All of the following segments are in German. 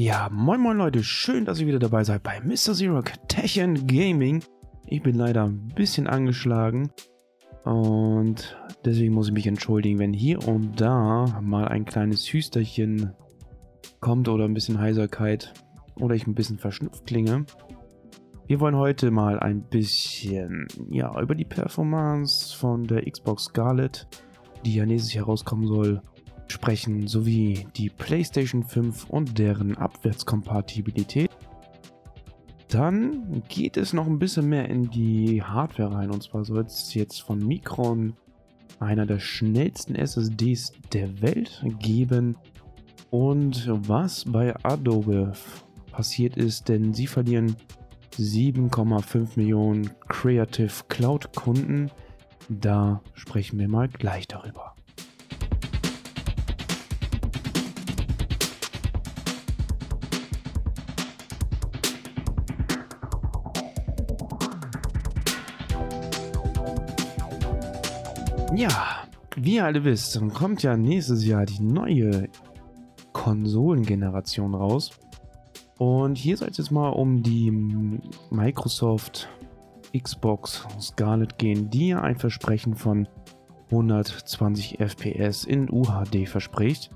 Ja, moin moin Leute, schön, dass ihr wieder dabei seid bei Mr. Zero Tech and Gaming. Ich bin leider ein bisschen angeschlagen und deswegen muss ich mich entschuldigen, wenn hier und da mal ein kleines Hüsterchen kommt oder ein bisschen Heiserkeit oder ich ein bisschen verschnupft klinge. Wir wollen heute mal ein bisschen ja, über die Performance von der Xbox Scarlett, die ja nächstes Jahr rauskommen soll, sprechen, sowie die PlayStation 5 und deren Abwärtskompatibilität. Dann geht es noch ein bisschen mehr in die Hardware rein. Und zwar soll es jetzt von Micron einer der schnellsten SSDs der Welt geben. Und was bei Adobe passiert ist, denn sie verlieren 7,5 Millionen Creative Cloud Kunden. Da sprechen wir mal gleich darüber. Ja, wie ihr alle wisst, kommt ja nächstes Jahr die neue Konsolengeneration raus. Und hier soll es jetzt mal um die Microsoft Xbox Scarlett gehen, die ja ein Versprechen von 120 FPS in UHD verspricht.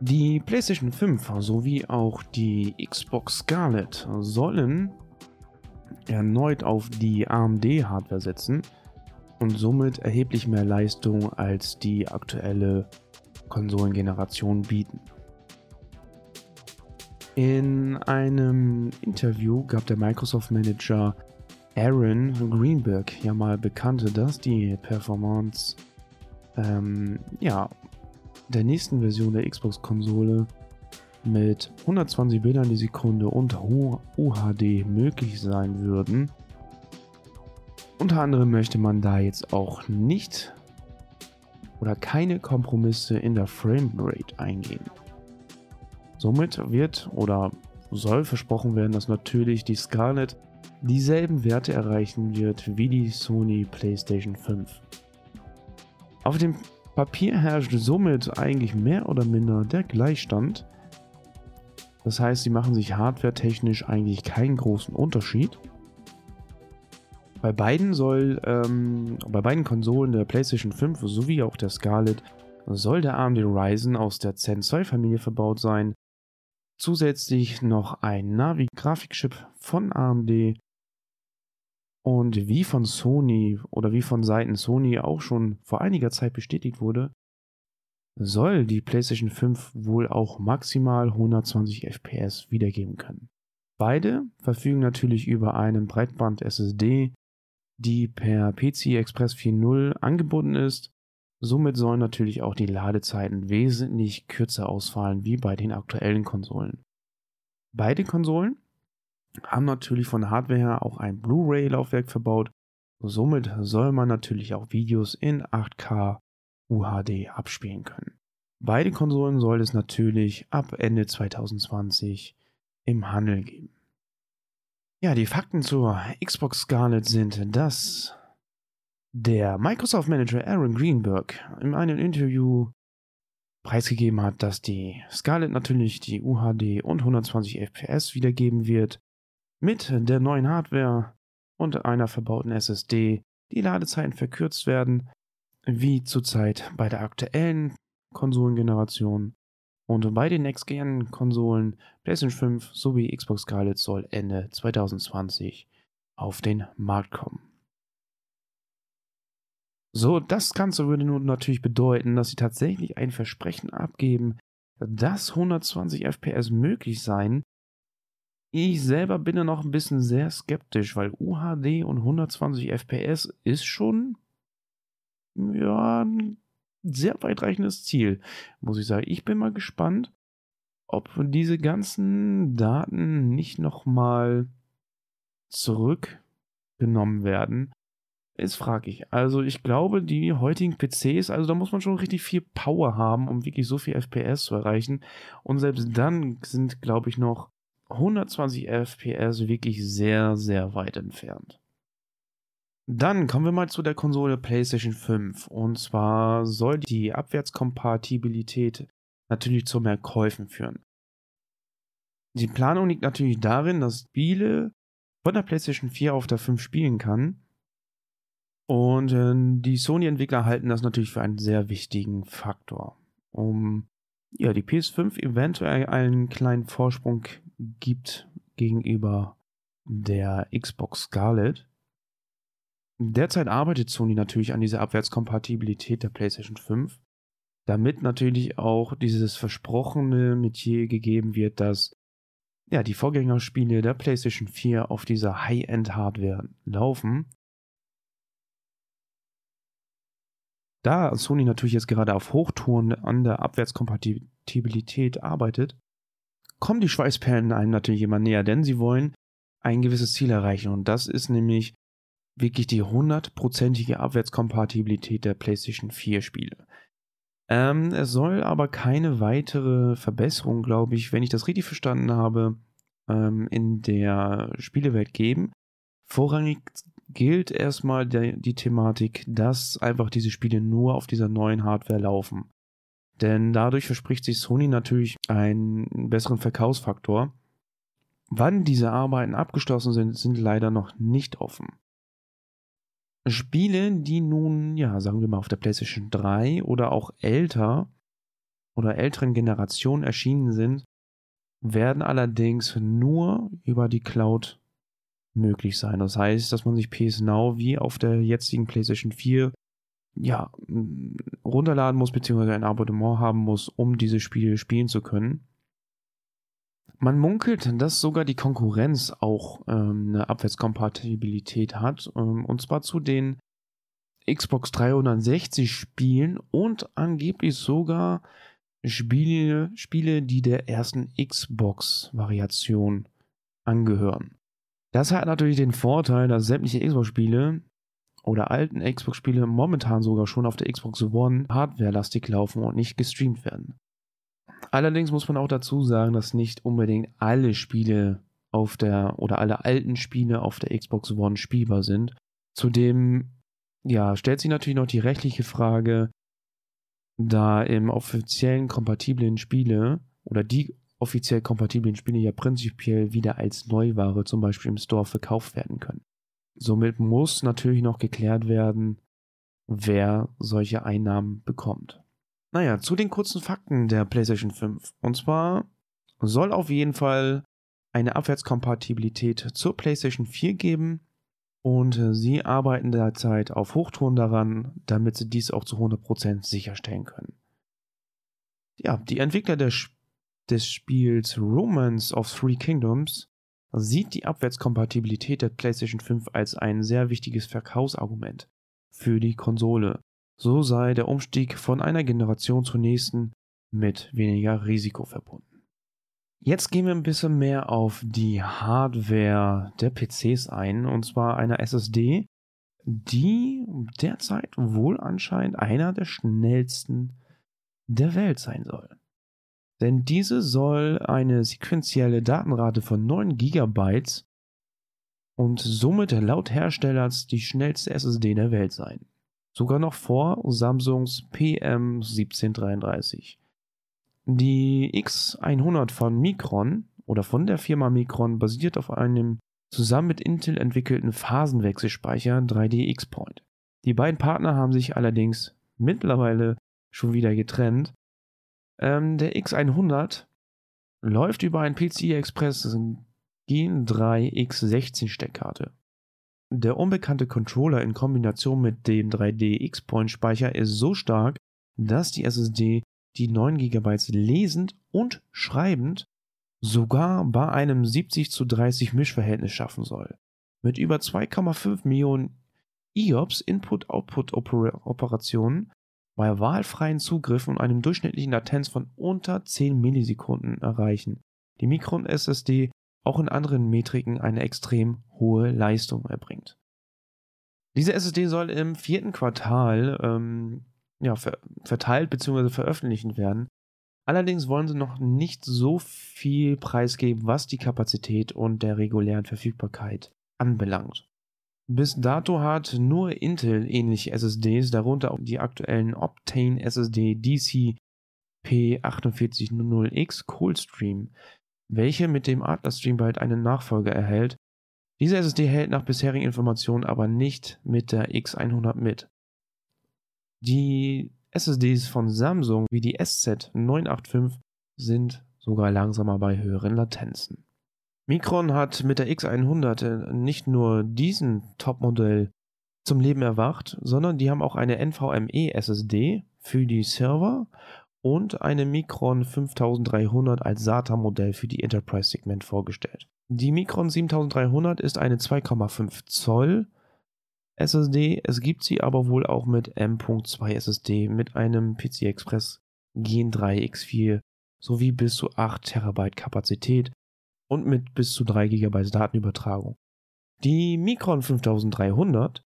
Die PlayStation 5 sowie auch die Xbox Scarlett sollen erneut auf die AMD-Hardware setzen und somit erheblich mehr Leistung als die aktuelle Konsolengeneration bieten. In einem Interview gab der Microsoft-Manager Aaron Greenberg ja mal bekannte, dass die Performance ähm, ja, der nächsten Version der Xbox-Konsole mit 120 Bildern die Sekunde und UHD möglich sein würden. Unter anderem möchte man da jetzt auch nicht oder keine Kompromisse in der Framerate eingehen. Somit wird oder soll versprochen werden, dass natürlich die Scarlett dieselben Werte erreichen wird wie die Sony PlayStation 5. Auf dem Papier herrscht somit eigentlich mehr oder minder der Gleichstand. Das heißt, sie machen sich hardwaretechnisch eigentlich keinen großen Unterschied. Bei beiden soll, ähm, bei beiden Konsolen der PlayStation 5 sowie auch der Scarlett soll der AMD Ryzen aus der Zen 2 Familie verbaut sein. Zusätzlich noch ein Navi-Grafikchip von AMD und wie von Sony oder wie von Seiten Sony auch schon vor einiger Zeit bestätigt wurde, soll die PlayStation 5 wohl auch maximal 120 FPS wiedergeben können. Beide verfügen natürlich über einen Breitband SSD die per PCI Express 4.0 angeboten ist. Somit sollen natürlich auch die Ladezeiten wesentlich kürzer ausfallen wie bei den aktuellen Konsolen. Beide Konsolen haben natürlich von Hardware her auch ein Blu-ray-Laufwerk verbaut. Somit soll man natürlich auch Videos in 8K UHD abspielen können. Beide Konsolen soll es natürlich ab Ende 2020 im Handel geben. Ja, die Fakten zur Xbox Scarlett sind, dass der Microsoft Manager Aaron Greenberg in einem Interview preisgegeben hat, dass die Scarlett natürlich die UHD und 120 FPS wiedergeben wird, mit der neuen Hardware und einer verbauten SSD die Ladezeiten verkürzt werden, wie zurzeit bei der aktuellen Konsolengeneration und bei den Next-Gen-Konsolen PlayStation 5 sowie Xbox Scarlett soll Ende 2020 auf den Markt kommen. So, das Ganze würde nun natürlich bedeuten, dass sie tatsächlich ein Versprechen abgeben, dass 120 FPS möglich seien. Ich selber bin da noch ein bisschen sehr skeptisch, weil UHD und 120 FPS ist schon ja ein sehr weitreichendes Ziel, muss ich sagen. Ich bin mal gespannt, ob diese ganzen Daten nicht nochmal zurückgenommen werden. Ist fraglich. Also ich glaube, die heutigen PCs, also da muss man schon richtig viel Power haben, um wirklich so viel FPS zu erreichen. Und selbst dann sind, glaube ich, noch 120 FPS wirklich sehr, sehr weit entfernt. Dann kommen wir mal zu der Konsole PlayStation 5. Und zwar soll die Abwärtskompatibilität natürlich zu mehr Käufen führen. Die Planung liegt natürlich darin, dass Spiele von der PlayStation 4 auf der 5 spielen kann. Und äh, die Sony-Entwickler halten das natürlich für einen sehr wichtigen Faktor, um ja, die PS5 eventuell einen kleinen Vorsprung gibt gegenüber der Xbox Scarlett. Derzeit arbeitet Sony natürlich an dieser Abwärtskompatibilität der PlayStation 5, damit natürlich auch dieses versprochene Metier gegeben wird, dass ja, die Vorgängerspiele der PlayStation 4 auf dieser High-End-Hardware laufen. Da Sony natürlich jetzt gerade auf Hochtouren an der Abwärtskompatibilität arbeitet, kommen die Schweißperlen einem natürlich immer näher, denn sie wollen ein gewisses Ziel erreichen und das ist nämlich wirklich die hundertprozentige Abwärtskompatibilität der PlayStation 4 Spiele. Ähm, es soll aber keine weitere Verbesserung, glaube ich, wenn ich das richtig verstanden habe, ähm, in der Spielewelt geben. Vorrangig gilt erstmal der, die Thematik, dass einfach diese Spiele nur auf dieser neuen Hardware laufen. Denn dadurch verspricht sich Sony natürlich einen besseren Verkaufsfaktor. Wann diese Arbeiten abgeschlossen sind, sind leider noch nicht offen. Spiele, die nun, ja, sagen wir mal, auf der PlayStation 3 oder auch älter oder älteren Generationen erschienen sind, werden allerdings nur über die Cloud möglich sein. Das heißt, dass man sich PS Now wie auf der jetzigen PlayStation 4 ja, runterladen muss, beziehungsweise ein Abonnement haben muss, um diese Spiele spielen zu können. Man munkelt, dass sogar die Konkurrenz auch ähm, eine Abwärtskompatibilität hat, ähm, und zwar zu den Xbox 360 Spielen und angeblich sogar Spiele, Spiele, die der ersten Xbox-Variation angehören. Das hat natürlich den Vorteil, dass sämtliche Xbox-Spiele oder alten Xbox-Spiele momentan sogar schon auf der Xbox One hardwarelastig laufen und nicht gestreamt werden. Allerdings muss man auch dazu sagen, dass nicht unbedingt alle Spiele auf der oder alle alten Spiele auf der Xbox One spielbar sind. Zudem ja, stellt sich natürlich noch die rechtliche Frage, da im offiziellen kompatiblen Spiele oder die offiziell kompatiblen Spiele ja prinzipiell wieder als Neuware zum Beispiel im Store verkauft werden können. Somit muss natürlich noch geklärt werden, wer solche Einnahmen bekommt. Naja, zu den kurzen Fakten der PlayStation 5. Und zwar soll auf jeden Fall eine Abwärtskompatibilität zur PlayStation 4 geben und äh, sie arbeiten derzeit auf Hochtouren daran, damit sie dies auch zu 100% sicherstellen können. Ja, die Entwickler des, des Spiels Romance of Three Kingdoms sieht die Abwärtskompatibilität der PlayStation 5 als ein sehr wichtiges Verkaufsargument für die Konsole. So sei der Umstieg von einer Generation zur nächsten mit weniger Risiko verbunden. Jetzt gehen wir ein bisschen mehr auf die Hardware der PCs ein, und zwar einer SSD, die derzeit wohl anscheinend einer der schnellsten der Welt sein soll. Denn diese soll eine sequentielle Datenrate von 9 GB und somit laut Herstellers die schnellste SSD der Welt sein. Sogar noch vor Samsungs PM1733. Die X100 von Micron oder von der Firma Micron basiert auf einem zusammen mit Intel entwickelten Phasenwechselspeicher 3D X-Point. Die beiden Partner haben sich allerdings mittlerweile schon wieder getrennt. Ähm, der X100 läuft über ein PCI Express Gen 3 X16 Steckkarte. Der unbekannte Controller in Kombination mit dem 3D X-Point Speicher ist so stark, dass die SSD die 9 GB lesend und schreibend sogar bei einem 70 zu 30 Mischverhältnis schaffen soll. Mit über 2,5 Millionen IOPS Input-Output-Operationen bei wahlfreien Zugriff und einem durchschnittlichen Latenz von unter 10 Millisekunden erreichen. Die Micron SSD auch in anderen Metriken eine extrem hohe Leistung erbringt. Diese SSD soll im vierten Quartal ähm, ja, ver verteilt bzw. veröffentlichen werden. Allerdings wollen sie noch nicht so viel preisgeben, was die Kapazität und der regulären Verfügbarkeit anbelangt. Bis dato hat nur Intel ähnliche SSDs, darunter auch die aktuellen Optane SSD DC P4800X Coldstream, welche mit dem Adler-Stream bald einen Nachfolger erhält. Diese SSD hält nach bisherigen Informationen aber nicht mit der X100 mit. Die SSDs von Samsung wie die SZ985 sind sogar langsamer bei höheren Latenzen. Micron hat mit der X100 nicht nur diesen Topmodell zum Leben erwacht, sondern die haben auch eine NVMe SSD für die Server und eine Micron 5300 als SATA-Modell für die Enterprise-Segment vorgestellt. Die Micron 7300 ist eine 2,5 Zoll SSD, es gibt sie aber wohl auch mit M.2 SSD mit einem PCI Express Gen 3 X4 sowie bis zu 8 TB Kapazität und mit bis zu 3 GB Datenübertragung. Die Micron 5300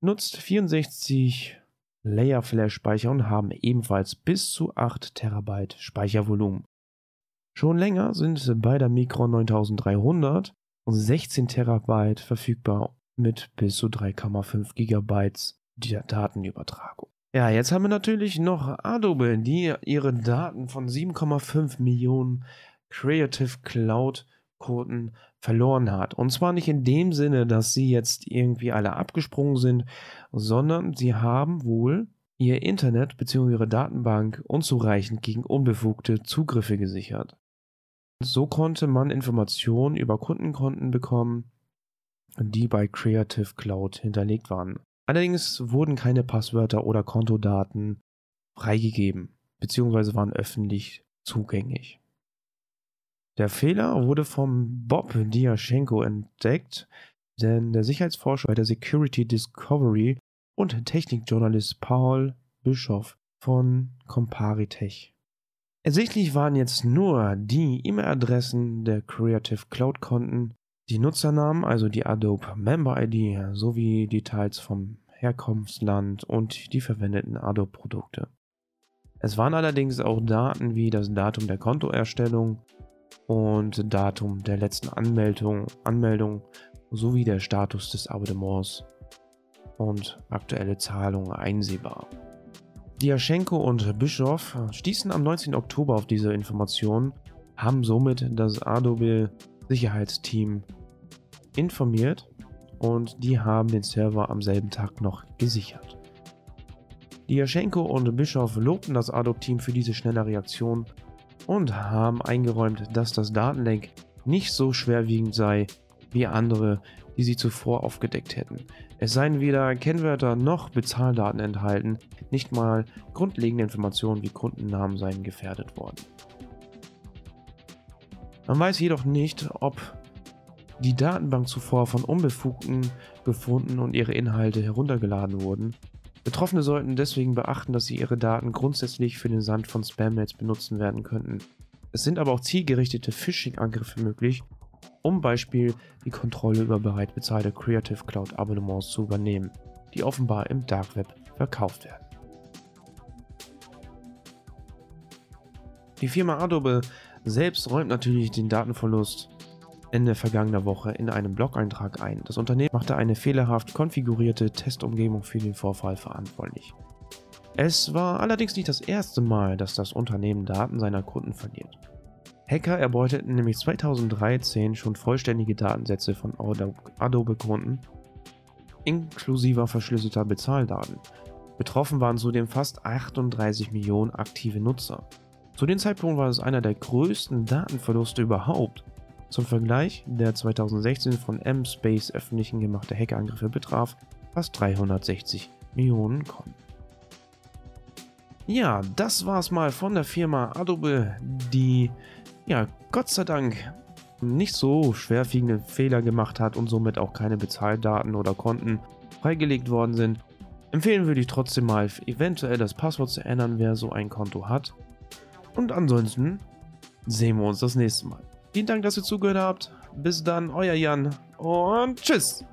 nutzt 64 Layer Flash Speicher und haben ebenfalls bis zu 8 TB Speichervolumen. Schon länger sind bei der Micron 9300 und 16 TB verfügbar mit bis zu 3,5 GB Datenübertragung. Ja, jetzt haben wir natürlich noch Adobe, die ihre Daten von 7,5 Millionen Creative Cloud Kunden verloren hat. Und zwar nicht in dem Sinne, dass sie jetzt irgendwie alle abgesprungen sind, sondern sie haben wohl ihr Internet bzw. ihre Datenbank unzureichend gegen unbefugte Zugriffe gesichert. So konnte man Informationen über Kundenkonten bekommen, die bei Creative Cloud hinterlegt waren. Allerdings wurden keine Passwörter oder Kontodaten freigegeben bzw. waren öffentlich zugänglich. Der Fehler wurde vom Bob Diaschenko entdeckt, denn der Sicherheitsforscher bei der Security Discovery und Technikjournalist Paul Bischoff von Comparitech. Ersichtlich waren jetzt nur die E-Mail-Adressen der Creative Cloud-Konten, die Nutzernamen, also die Adobe Member ID, sowie Details vom Herkunftsland und die verwendeten Adobe-Produkte. Es waren allerdings auch Daten wie das Datum der Kontoerstellung, und Datum der letzten Anmeldung, Anmeldung sowie der Status des Abonnements und aktuelle Zahlungen einsehbar. Diaschenko und Bischof stießen am 19. Oktober auf diese Informationen, haben somit das Adobe Sicherheitsteam informiert und die haben den Server am selben Tag noch gesichert. Diaschenko und Bischof lobten das Adobe-Team für diese schnelle Reaktion und haben eingeräumt, dass das Datenleck nicht so schwerwiegend sei wie andere, die sie zuvor aufgedeckt hätten. Es seien weder Kennwörter noch Bezahldaten enthalten, nicht mal grundlegende Informationen wie Kundennamen seien gefährdet worden. Man weiß jedoch nicht, ob die Datenbank zuvor von Unbefugten gefunden und ihre Inhalte heruntergeladen wurden Betroffene sollten deswegen beachten, dass sie ihre Daten grundsätzlich für den Sand von Spam-Mails benutzen werden könnten. Es sind aber auch zielgerichtete Phishing-Angriffe möglich, um Beispiel die Kontrolle über bereits bezahlte Creative Cloud Abonnements zu übernehmen, die offenbar im Dark Web verkauft werden. Die Firma Adobe selbst räumt natürlich den Datenverlust Ende vergangener Woche in einem Blog-Eintrag ein. Das Unternehmen machte eine fehlerhaft konfigurierte Testumgebung für den Vorfall verantwortlich. Es war allerdings nicht das erste Mal, dass das Unternehmen Daten seiner Kunden verliert. Hacker erbeuteten nämlich 2013 schon vollständige Datensätze von Adobe-Kunden, inklusive verschlüsselter Bezahldaten. Betroffen waren zudem fast 38 Millionen aktive Nutzer. Zu dem Zeitpunkt war es einer der größten Datenverluste überhaupt. Zum Vergleich, der 2016 von M-Space öffentlichen gemachte Hackerangriffe betraf fast 360 Millionen Konten. Ja, das war's mal von der Firma Adobe, die ja Gott sei Dank nicht so schwerwiegende Fehler gemacht hat und somit auch keine Bezahldaten oder Konten freigelegt worden sind. Empfehlen würde ich trotzdem mal, eventuell das Passwort zu ändern, wer so ein Konto hat. Und ansonsten sehen wir uns das nächste Mal. Vielen Dank, dass ihr zugehört habt. Bis dann, euer Jan und tschüss.